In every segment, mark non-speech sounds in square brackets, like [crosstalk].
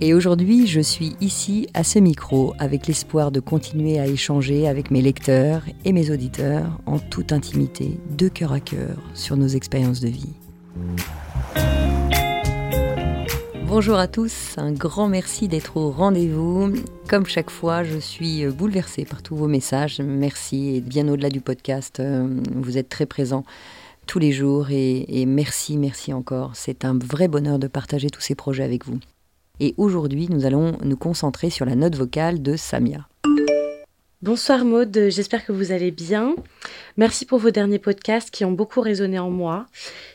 Et aujourd'hui, je suis ici à ce micro avec l'espoir de continuer à échanger avec mes lecteurs et mes auditeurs en toute intimité, de cœur à cœur, sur nos expériences de vie. Bonjour à tous, un grand merci d'être au rendez-vous. Comme chaque fois, je suis bouleversée par tous vos messages. Merci et bien au-delà du podcast, euh, vous êtes très présents tous les jours et, et merci, merci encore. C'est un vrai bonheur de partager tous ces projets avec vous. Et aujourd'hui, nous allons nous concentrer sur la note vocale de Samia. Bonsoir Maude, j'espère que vous allez bien. Merci pour vos derniers podcasts qui ont beaucoup résonné en moi.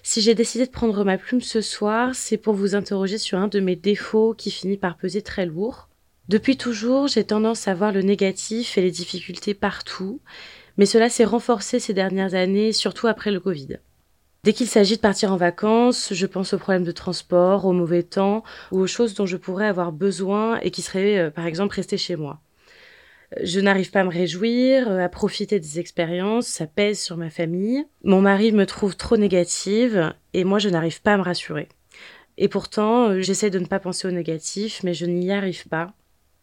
Si j'ai décidé de prendre ma plume ce soir, c'est pour vous interroger sur un de mes défauts qui finit par peser très lourd. Depuis toujours, j'ai tendance à voir le négatif et les difficultés partout, mais cela s'est renforcé ces dernières années, surtout après le Covid. Dès qu'il s'agit de partir en vacances, je pense aux problèmes de transport, au mauvais temps ou aux choses dont je pourrais avoir besoin et qui seraient euh, par exemple rester chez moi. Je n'arrive pas à me réjouir, euh, à profiter des expériences, ça pèse sur ma famille. Mon mari me trouve trop négative et moi je n'arrive pas à me rassurer. Et pourtant, euh, j'essaie de ne pas penser au négatif, mais je n'y arrive pas.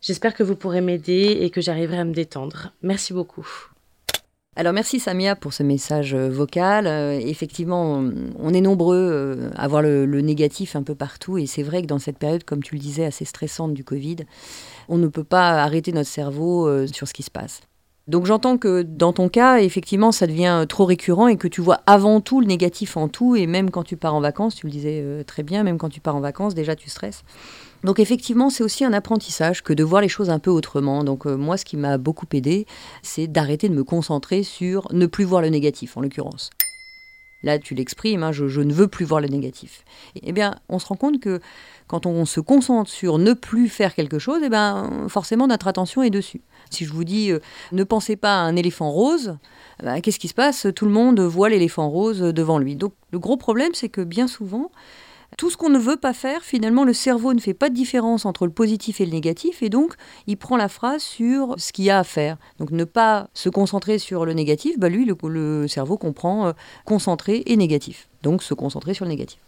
J'espère que vous pourrez m'aider et que j'arriverai à me détendre. Merci beaucoup. Alors merci Samia pour ce message euh, vocal. Euh, effectivement, on est nombreux euh, à voir le, négatif un peu partout et c'est vrai que dans cette période, comme tu le disais, assez stressante du Covid, on ne peut pas arrêter notre cerveau sur ce qui se passe. Donc j'entends que dans ton cas, effectivement, ça devient trop récurrent et que tu vois avant tout le négatif en tout et même quand tu pars en vacances, tu le disais très bien, même quand tu pars en vacances, déjà tu stresses. Donc effectivement, c'est aussi un apprentissage que de voir les choses un peu autrement. Donc euh, moi, ce qui m'a beaucoup aidé, c'est d'arrêter de me concentrer sur ne plus voir le négatif, en l'occurrence. Là, tu l'exprimes, hein, je, ne veux plus voir le négatif. Eh bien, on se rend compte que quand on se concentre sur ne plus faire quelque chose, eh bien, forcément, notre attention est dessus. Si je vous dis euh, ne pensez pas à un éléphant rose, bah, qu'est-ce qui se passe? Tout le monde voit l'éléphant rose devant lui. Donc, le gros problème, c'est que bien souvent, tout ce qu'on ne veut pas faire, finalement, le cerveau ne fait pas de différence entre le positif et le négatif, et donc il prend la phrase sur ce qu'il y a à faire. Donc ne pas se concentrer sur le négatif, bah lui, le, cerveau comprend euh, concentrer et négatif. Donc se concentrer sur le négatif.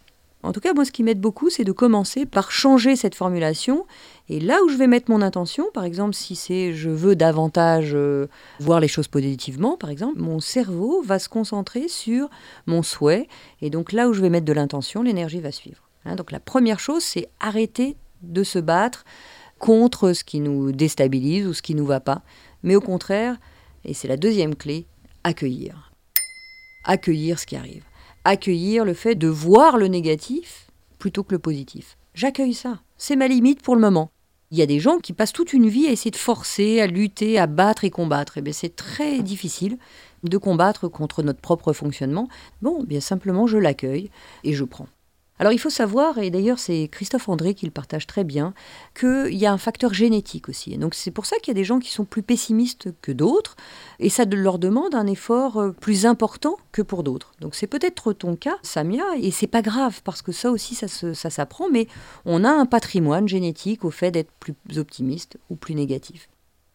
En tout cas, moi, ce qui m'aide beaucoup, c'est de commencer par changer cette formulation. Et là où je vais mettre mon intention, par exemple, si c'est je veux davantage euh, voir les choses positivement, par exemple, mon cerveau va se concentrer sur mon souhait. Et donc là où je vais mettre de l'intention, l'énergie va suivre. Hein, donc la première chose, c'est arrêter de se battre contre ce qui nous déstabilise ou ce qui nous va pas. Mais au contraire, et c'est la deuxième clé, accueillir. Accueillir ce qui arrive accueillir le fait de voir le négatif plutôt que le positif. J'accueille ça. C'est ma limite pour le moment. Il y a des gens qui passent toute une vie à essayer de forcer, à lutter, à battre et combattre. Et eh c'est très difficile de combattre contre notre propre fonctionnement. Bon, bien simplement je l'accueille et je prends. Alors il faut savoir, et d'ailleurs c'est Christophe André qui le partage très bien, qu'il y a un facteur génétique aussi. donc c'est pour ça qu'il y a des gens qui sont plus pessimistes que d'autres, et ça leur demande un effort euh, plus important que pour d'autres. Donc c'est peut-être ton cas, Samia, et c'est pas grave, parce que ça aussi ça, s'apprend, mais on a un patrimoine génétique au fait d'être plus optimiste ou plus négatif.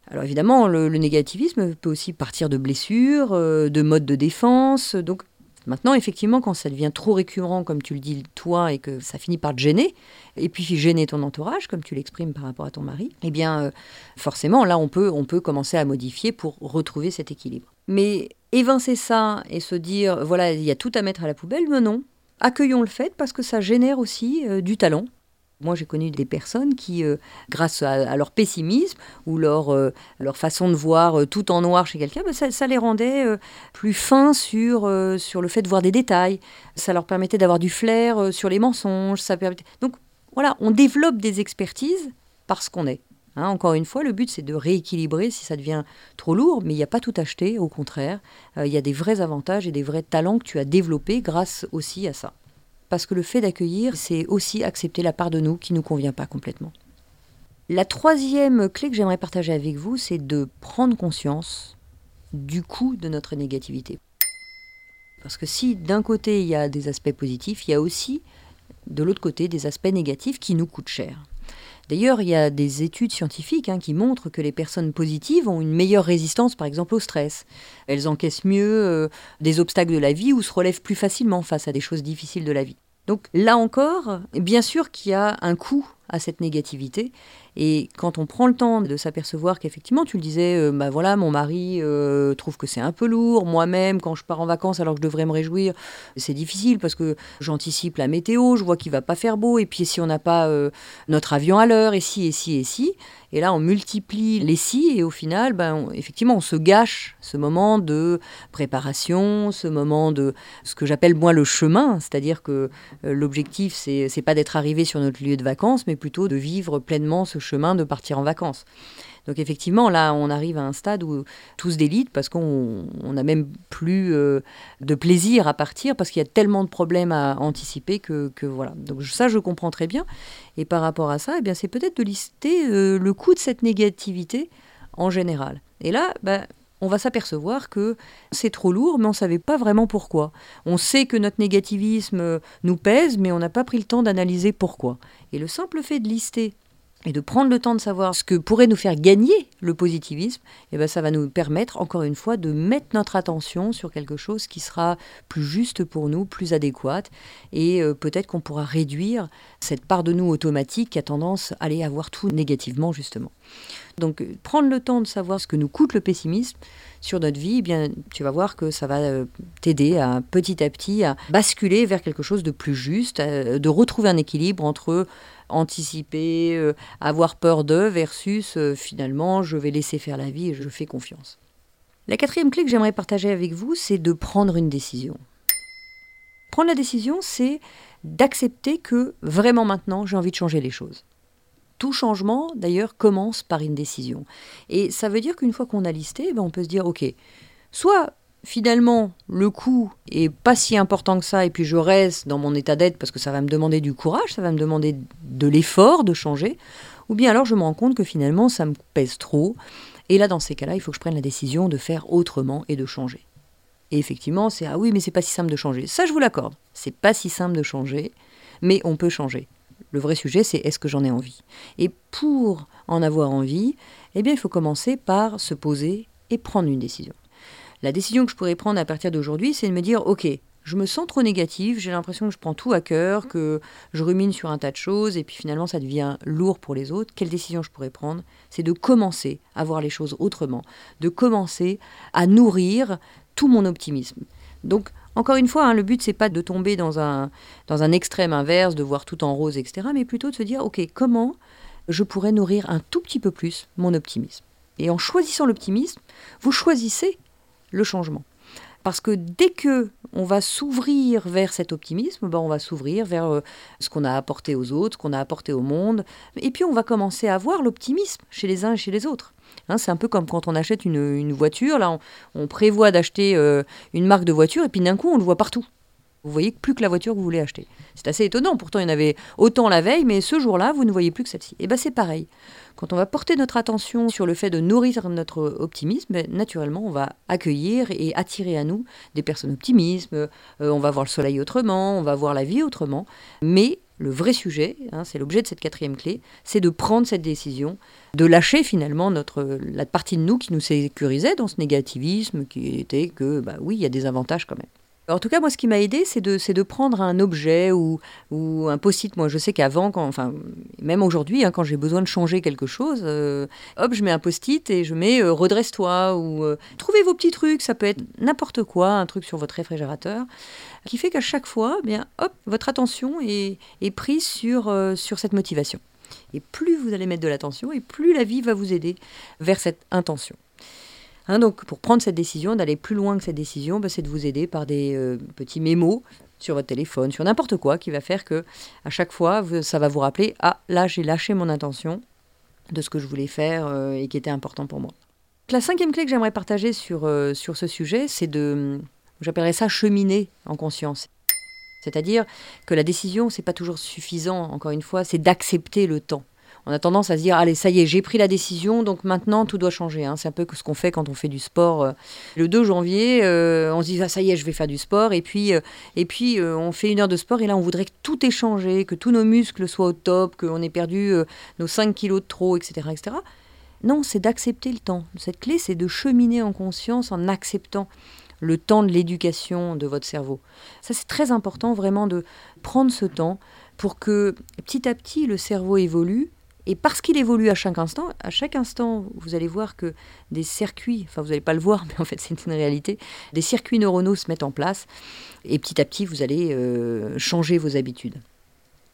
Alors évidemment, le, négativisme peut aussi partir de blessures, euh, de modes de défense. Donc Maintenant, effectivement, quand ça devient trop récurrent, comme tu le dis toi, et que ça finit par te gêner, et puis gêner ton entourage, comme tu l'exprimes par rapport à ton mari, eh bien, euh, forcément, là, on peut, on peut commencer à modifier pour retrouver cet équilibre. Mais évincer ça et se dire, voilà, il y a tout à mettre à la poubelle, mais non. Accueillons le fait parce que ça génère aussi euh, du talent, moi, j'ai connu des personnes qui, euh, grâce à, leur pessimisme ou leur, euh, leur façon de voir euh, tout en noir chez quelqu'un, bah, ça, les rendait plus fins sur, sur le fait de voir des détails. Ça leur permettait d'avoir du flair sur les mensonges. Ça Donc voilà, on développe des expertises parce qu'on est. Hein, encore une fois, le but c'est de rééquilibrer si ça devient trop lourd, mais il n'y a pas tout acheté, au contraire, il y a des vrais avantages et des vrais talents que tu as développés grâce aussi à ça. Parce que le fait d'accueillir, c'est aussi accepter la part de nous qui ne nous convient pas complètement. La troisième clé que j'aimerais partager avec vous, c'est de prendre conscience du coût de notre négativité. Parce que si d'un côté il y a des aspects positifs, il y a aussi de l'autre côté des aspects négatifs qui nous coûtent cher. D'ailleurs, il y a des études scientifiques hein, qui montrent que les personnes positives ont une meilleure résistance, par exemple, au stress. Elles encaissent mieux euh, des obstacles de la vie ou se relèvent plus facilement face à des choses difficiles de la vie. Donc là encore, bien sûr qu'il y a un coût à cette négativité. Et quand on prend le temps de s'apercevoir qu'effectivement, tu le disais, euh, bah voilà, mon mari euh, trouve que c'est un peu lourd, moi-même, quand je pars en vacances alors que je devrais me réjouir, c'est difficile parce que j'anticipe la météo, je vois qu'il va pas faire beau, et puis si on n'a pas euh, notre avion à l'heure, et si, et si, et si, et là, on multiplie les si et au final, ben, effectivement, on se gâche ce moment de préparation, ce moment de ce que j'appelle moi le chemin, c'est-à-dire que euh, l'objectif, c'est, pas d'être arrivé sur notre lieu de vacances, mais plutôt de vivre pleinement ce chemin de partir en vacances. Donc effectivement, là, on arrive à un stade où tout se délite parce qu'on n'a même plus euh, de plaisir à partir parce qu'il y a tellement de problèmes à anticiper que, voilà. Donc ça, je comprends très bien. Et par rapport à ça, eh bien, c'est peut-être de lister euh, le coût de cette négativité en général. Et là, bah, on va s'apercevoir que c'est trop lourd, mais on ne savait pas vraiment pourquoi. On sait que notre négativisme nous pèse, mais on n'a pas pris le temps d'analyser pourquoi. Et le simple fait de lister et de prendre le temps de savoir ce que pourrait nous faire gagner le positivisme, et eh ben ça va nous permettre, encore une fois, de mettre notre attention sur quelque chose qui sera plus juste pour nous, plus adéquate, et euh, peut-être qu'on pourra réduire cette part de nous automatique qui a tendance à aller avoir tout négativement, justement. Donc, euh, prendre le temps de savoir ce que nous coûte le pessimisme sur notre vie, eh bien, tu vas voir que ça va euh, t'aider à petit à petit à basculer vers quelque chose de plus juste, de retrouver un équilibre entre anticiper, euh, avoir peur d'eux, versus euh, finalement je vais laisser faire la vie et je fais confiance. La quatrième clé que j'aimerais partager avec vous, c'est de prendre une décision. Prendre la décision, c'est d'accepter que vraiment maintenant j'ai envie de changer les choses. Tout changement, d'ailleurs, commence par une décision. Et ça veut dire qu'une fois qu'on a listé, ben, on peut se dire, OK, soit finalement, le coût est pas si important que ça, et puis je reste dans mon état d'être parce que ça va me demander du courage, ça va me demander de l'effort de changer, ou bien alors je me rends compte que finalement ça me pèse trop, et là dans ces cas-là, il faut que je prenne la décision de faire autrement et de changer. Et effectivement, c'est ah oui, mais c'est pas si simple de changer. Ça, je vous l'accorde, c'est pas si simple de changer, mais on peut changer. Le vrai sujet, c'est est-ce que j'en ai envie? Et pour en avoir envie, eh bien, il faut commencer par se poser et prendre une décision. La décision que je pourrais prendre à partir d'aujourd'hui, c'est de me dire, OK, je me sens trop négative, j'ai l'impression que je prends tout à cœur, que je rumine sur un tas de choses, et puis finalement ça devient lourd pour les autres. Quelle décision je pourrais prendre? C'est de commencer à voir les choses autrement, de commencer à nourrir tout mon optimisme. Donc, encore une fois, hein, le but, c'est pas de tomber dans un, dans un extrême inverse, de voir tout en rose, etc., mais plutôt de se dire, OK, comment je pourrais nourrir un tout petit peu plus mon optimisme? Et en choisissant l'optimisme, vous choisissez le changement. Parce que dès que on va s'ouvrir vers cet optimisme, ben on va s'ouvrir vers euh, ce qu'on a apporté aux autres, ce qu'on a apporté au monde, et puis on va commencer à voir l'optimisme chez les uns et chez les autres. Hein, c'est un peu comme quand on achète une, voiture, là on, prévoit d'acheter euh, une marque de voiture, et puis d'un coup on le voit partout. Vous voyez plus que la voiture que vous voulez acheter. C'est assez étonnant, pourtant il y en avait autant la veille, mais ce jour-là, vous ne voyez plus que celle-ci. Et bien c'est pareil. Quand on va porter notre attention sur le fait de nourrir notre optimisme, ben, naturellement, on va accueillir et attirer à nous des personnes optimistes. Euh, on va voir le soleil autrement, on va voir la vie autrement. Mais le vrai sujet, hein, c'est l'objet de cette quatrième clé, c'est de prendre cette décision, de lâcher finalement notre, la partie de nous qui nous sécurisait dans ce négativisme, qui était que, bah oui, il y a des avantages quand même. En tout cas, moi, ce qui m'a aidé, c'est de, prendre un objet ou, un post-it. Moi, je sais qu'avant, enfin, même aujourd'hui, hein, quand j'ai besoin de changer quelque chose, euh, hop, je mets un post-it et je mets euh, redresse-toi ou euh, trouvez vos petits trucs. Ça peut être n'importe quoi, un truc sur votre réfrigérateur, qui fait qu'à chaque fois, eh bien, hop, votre attention est, prise sur cette motivation. Et plus vous allez mettre de l'attention, et plus la vie va vous aider vers cette intention. Hein, donc pour prendre cette décision, d'aller plus loin que cette décision, bah, c'est de vous aider par des euh, petits mémos sur votre téléphone, sur n'importe quoi, qui va faire que à chaque fois, ça va vous rappeler ah là j'ai lâché mon intention, de ce que je voulais faire et qui était important pour moi. La cinquième clé que j'aimerais partager sur, sur ce sujet, c'est de, j'appellerais ça cheminer en conscience. C'est-à-dire que la décision, c'est pas toujours suffisant, encore une fois, c'est d'accepter le temps on a tendance à se dire allez ça y est j'ai pris la décision donc maintenant tout doit changer hein. c'est un peu ce qu'on fait quand on fait du sport euh. le 2 janvier euh, on se dit ah, ça y est je vais faire du sport et puis euh, et puis on fait une heure de sport et là on voudrait que tout ait changé que tous nos muscles soient au top qu'on ait perdu nos 5 kilos de trop etc etc non c'est d'accepter le temps cette clé c'est de cheminer en conscience en acceptant le temps de l'éducation de votre cerveau. Ça, c'est très important vraiment de prendre ce temps pour que petit à petit le cerveau évolue et parce qu'il évolue à chaque instant, à chaque instant, vous allez voir que des circuits, enfin vous n'allez pas le voir, [laughs] mais en fait c'est une réalité, des circuits neuronaux se mettent en place et petit à petit vous allez euh, changer vos habitudes.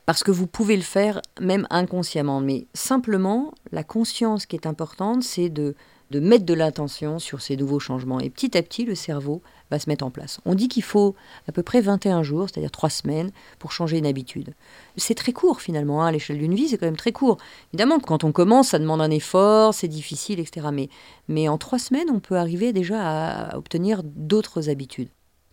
Parce que vous pouvez le faire même inconsciemment, mais simplement la conscience qui est importante, c'est de de mettre de l'attention sur ces nouveaux changements. Et petit à petit, le cerveau va se mettre en place. On dit qu'il faut à peu près 21 jours, c'est-à-dire 3 semaines, pour changer une habitude. C'est très court finalement, hein, à l'échelle d'une vie, c'est quand même très court. Évidemment, quand on commence, ça demande un effort, c'est difficile, etc. Mais, mais en 3 semaines, on peut arriver déjà à obtenir d'autres habitudes.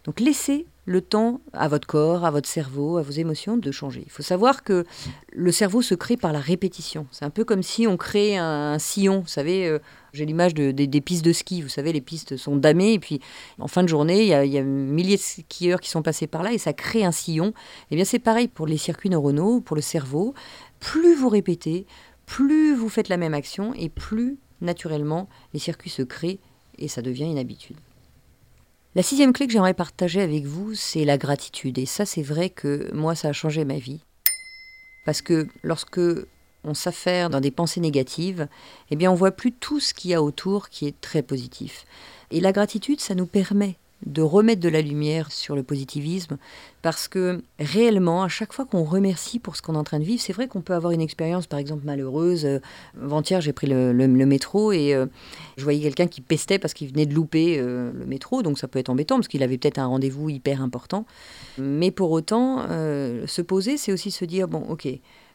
Donc laissez le temps à votre corps, à votre cerveau, à vos émotions de changer. Il faut savoir que le cerveau se crée par la répétition. C'est un peu comme si on crée un, sillon. Vous savez, euh, j'ai l'image de, des pistes de ski. Vous savez, les pistes sont damées et puis en fin de journée, il y, a, il y a milliers de skieurs qui sont passés par là et ça crée un sillon. Eh bien, c'est pareil pour les circuits neuronaux, pour le cerveau. Plus vous répétez, plus vous faites la même action et plus naturellement les circuits se créent et ça devient une habitude. La sixième clé que j'aimerais partager avec vous, c'est la gratitude. Et ça, c'est vrai que moi, ça a changé ma vie. Parce que lorsque on s'affaire dans des pensées négatives, eh bien, on voit plus tout ce qu'il y a autour qui est très positif. Et la gratitude, ça nous permet de remettre de la lumière sur le positivisme, parce que réellement, à chaque fois qu'on remercie pour ce qu'on est en train de vivre, c'est vrai qu'on peut avoir une expérience, par exemple, malheureuse. Euh, avant-hier, j'ai pris le, métro et euh, je voyais quelqu'un qui pestait parce qu'il venait de louper euh, le métro, donc ça peut être embêtant, parce qu'il avait peut-être un rendez-vous hyper important. Mais pour autant, se poser, c'est aussi se dire, bon, ok,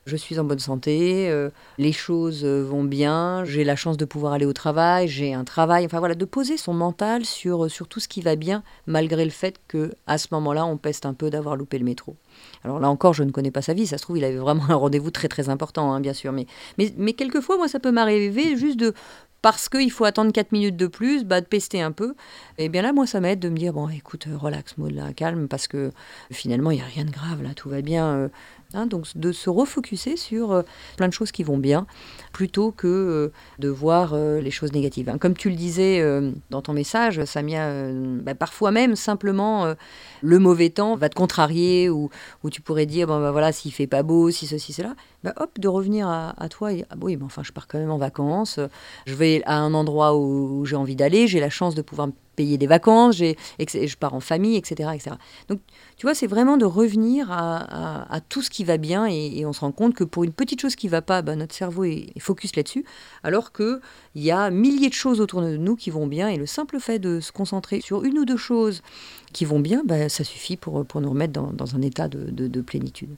je suis en bonne santé, euh, les choses euh, vont bien, j'ai la chance de pouvoir aller au travail, j'ai un travail, enfin voilà, de poser son mental sur, euh, sur tout ce qui va bien, malgré le fait que à ce moment-là, on peste un peu d'avoir loupé le métro. Alors là encore, je ne connais pas sa vie, ça se trouve, il avait vraiment un rendez-vous très très important, hein, bien sûr, mais, mais, mais quelquefois, moi, ça peut m'arriver juste de parce qu'il faut attendre 4 minutes de plus, bah, de pester un peu. Et bien là, moi, ça m'aide de me dire, écoute, relax, Maud, là, calme, parce que finalement, il n'y a rien de grave, là, tout va bien. Hein, donc de se refocuser sur euh, plein de choses qui vont bien, plutôt que euh, de voir euh, les choses négatives. Hein. Comme tu le disais dans ton message, Samia, bah, parfois même simplement le mauvais temps va te contrarier ou, ou tu pourrais dire, bon, bah, voilà, s'il fait pas beau, si ceci, cela, bah, hop, de revenir à, toi et ah, oui, mais enfin, je pars quand même en vacances, je vais à un endroit où, j'ai envie d'aller, j'ai la chance de pouvoir payer des vacances, je pars en famille, etc. etc. Donc, tu vois, c'est vraiment de revenir à, tout ce qui va bien et, on se rend compte que pour une petite chose qui va pas, bah, notre cerveau est, focus là-dessus, alors qu'il y a milliers de choses autour de nous qui vont bien et le simple fait de se concentrer sur une ou deux choses qui vont bien, bah, ça suffit pour, pour nous remettre dans, un état de, plénitude.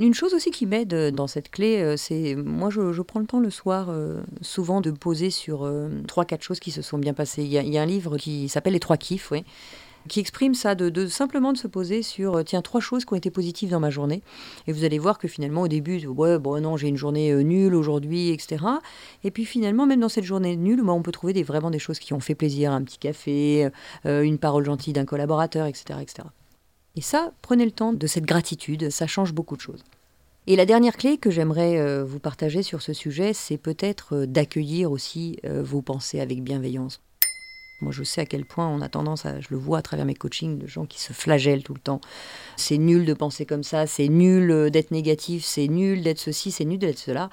Une chose aussi qui m'aide dans cette clé, euh, c'est moi je, prends le temps le soir euh, souvent de poser sur euh, trois quatre choses qui se sont bien passées. Il y a, un livre qui s'appelle Les trois kiffs, qui exprime ça, de, simplement de se poser sur, euh, tiens, trois choses qui ont été positives dans ma journée. Et vous allez voir que finalement, au début, bon, non, j'ai une journée euh, nulle aujourd'hui, etc. Et puis finalement, même dans cette journée nulle, moi, on peut trouver vraiment des choses qui ont fait plaisir, un petit café, euh, une parole gentille d'un collaborateur, etc., etc. Et ça, prenez le temps de cette gratitude, ça change beaucoup de choses. Et la dernière clé que j'aimerais vous partager sur ce sujet, c'est peut-être d'accueillir aussi vos pensées avec bienveillance. Moi, je sais à quel point on a tendance à, je le vois à travers mes coachings, de gens qui se flagellent tout le temps. C'est nul de penser comme ça, c'est nul euh, d'être négatif, c'est nul d'être ceci, c'est nul d'être cela.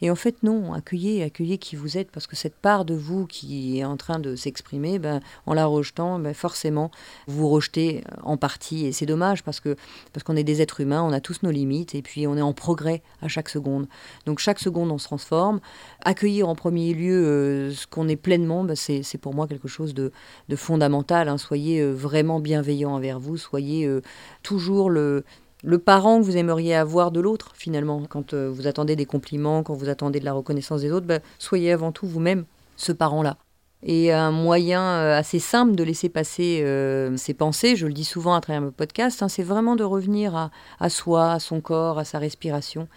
Et en fait, non, accueillez, accueillez qui vous êtes, parce que cette part de vous qui est en train de s'exprimer, ben, en la rejetant, ben, forcément, vous rejetez en partie. Et c'est dommage, parce que parce qu'on est des êtres humains, on a tous nos limites, et puis on est en progrès à chaque seconde. Donc chaque seconde, on se transforme. Accueillir en premier lieu euh, ce qu'on est pleinement, ben, c'est pour moi quelque chose de, fondamental. Hein. Soyez euh, vraiment bienveillant envers vous, soyez euh, toujours le le parent que vous aimeriez avoir de l'autre, finalement. Quand euh, vous attendez des compliments, quand vous attendez de la reconnaissance des autres, bah, soyez avant tout vous-même ce parent-là. Et un moyen euh, assez simple de laisser passer euh, ses pensées, je le dis souvent à travers mon podcast, hein, c'est vraiment de revenir à, à, soi, à son corps, à sa respiration,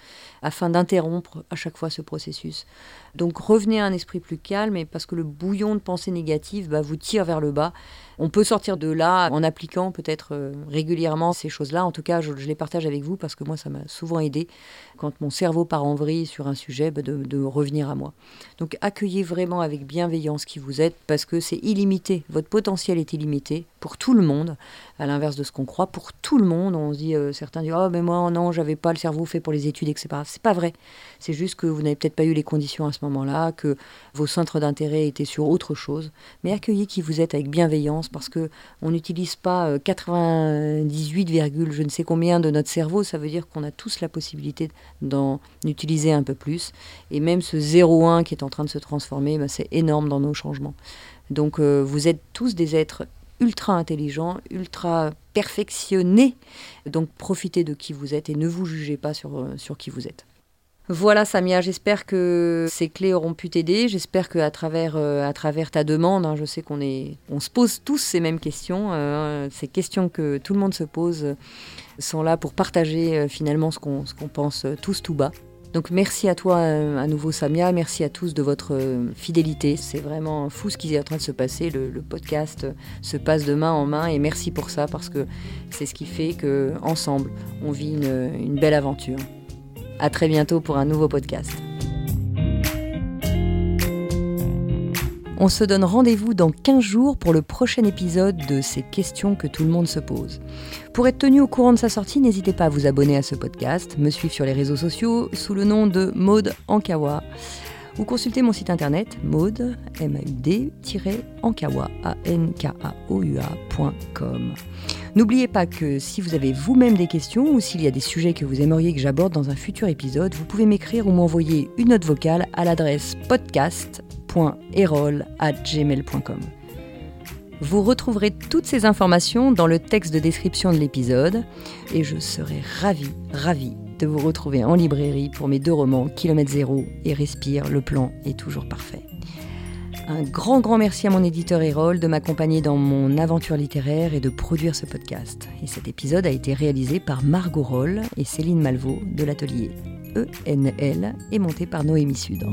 afin d'interrompre à chaque fois ce processus. Donc revenez à un esprit plus calme, et parce que le bouillon de pensées négatives bah, vous tire vers le bas. On peut sortir de là en appliquant peut-être euh, régulièrement ces choses-là. En tout cas, je, les partage avec vous parce que moi, ça m'a souvent aidé quand mon cerveau part en vrille sur un sujet, bah, de, revenir à moi. Donc accueillez vraiment avec bienveillance qui vous êtes parce que c'est illimité. Votre potentiel est illimité pour tout le monde, à l'inverse de ce qu'on croit. Pour tout le monde, on dit, euh, certains disent, oh mais moi non, j'avais pas le cerveau fait pour les études, etc. C'est pas vrai. C'est juste que vous n'avez peut-être pas eu les conditions à ce moment-là, que vos centres d'intérêt étaient sur autre chose. Mais accueillez qui vous êtes avec bienveillance parce que on n'utilise pas 98, euh, je ne sais combien de notre cerveau. Ça veut dire qu'on a tous la possibilité d'en utiliser un peu plus. Et même ce 0,1 qui est en train de se transformer, ben, c'est énorme dans nos changements. Donc euh, vous êtes tous des êtres ultra intelligents, ultra perfectionnés. Donc profitez de qui vous êtes et ne vous jugez pas sur, euh, qui vous êtes. Voilà Samia, j'espère que ces clés auront pu t'aider. J'espère qu'à travers, euh, à travers ta demande, hein, je sais qu'on est, on se pose tous ces mêmes questions. Euh, ces questions que tout le monde se pose sont là pour partager finalement ce qu'on pense tous tout bas. Donc merci à toi à nouveau Samia, merci à tous de votre fidélité. C'est vraiment fou ce qui est en train de se passer. Le, le, podcast se passe de main en main et merci pour ça parce que c'est ce qui fait que ensemble on vit une, une belle aventure. À très bientôt pour un nouveau podcast. On se donne rendez-vous dans 15 jours pour le prochain épisode de ces questions que tout le monde se pose. Pour être tenu au courant de sa sortie, n'hésitez pas à vous abonner à ce podcast, me suivre sur les réseaux sociaux sous le nom de Maude Ankawa ou consulter mon site internet maude, m a u d ankawa N'oubliez pas que si vous avez vous-même des questions ou s'il y a des sujets que vous aimeriez que j'aborde dans un futur épisode, vous pouvez m'écrire ou m'envoyer une note vocale à l'adresse podcast.erol@gmail.com. Vous retrouverez toutes ces informations dans le texte de description de l'épisode et je serai ravie, ravie de vous retrouver en librairie pour mes deux romans Kilomètre Zéro et Respire, le plan est toujours parfait. Un grand, grand merci à mon éditeur Erol de m'accompagner dans mon aventure littéraire et de produire ce podcast. Et cet épisode a été réalisé par Margot Roll et Céline Malvaux de l'atelier ENL et monté par Noémie Sudre.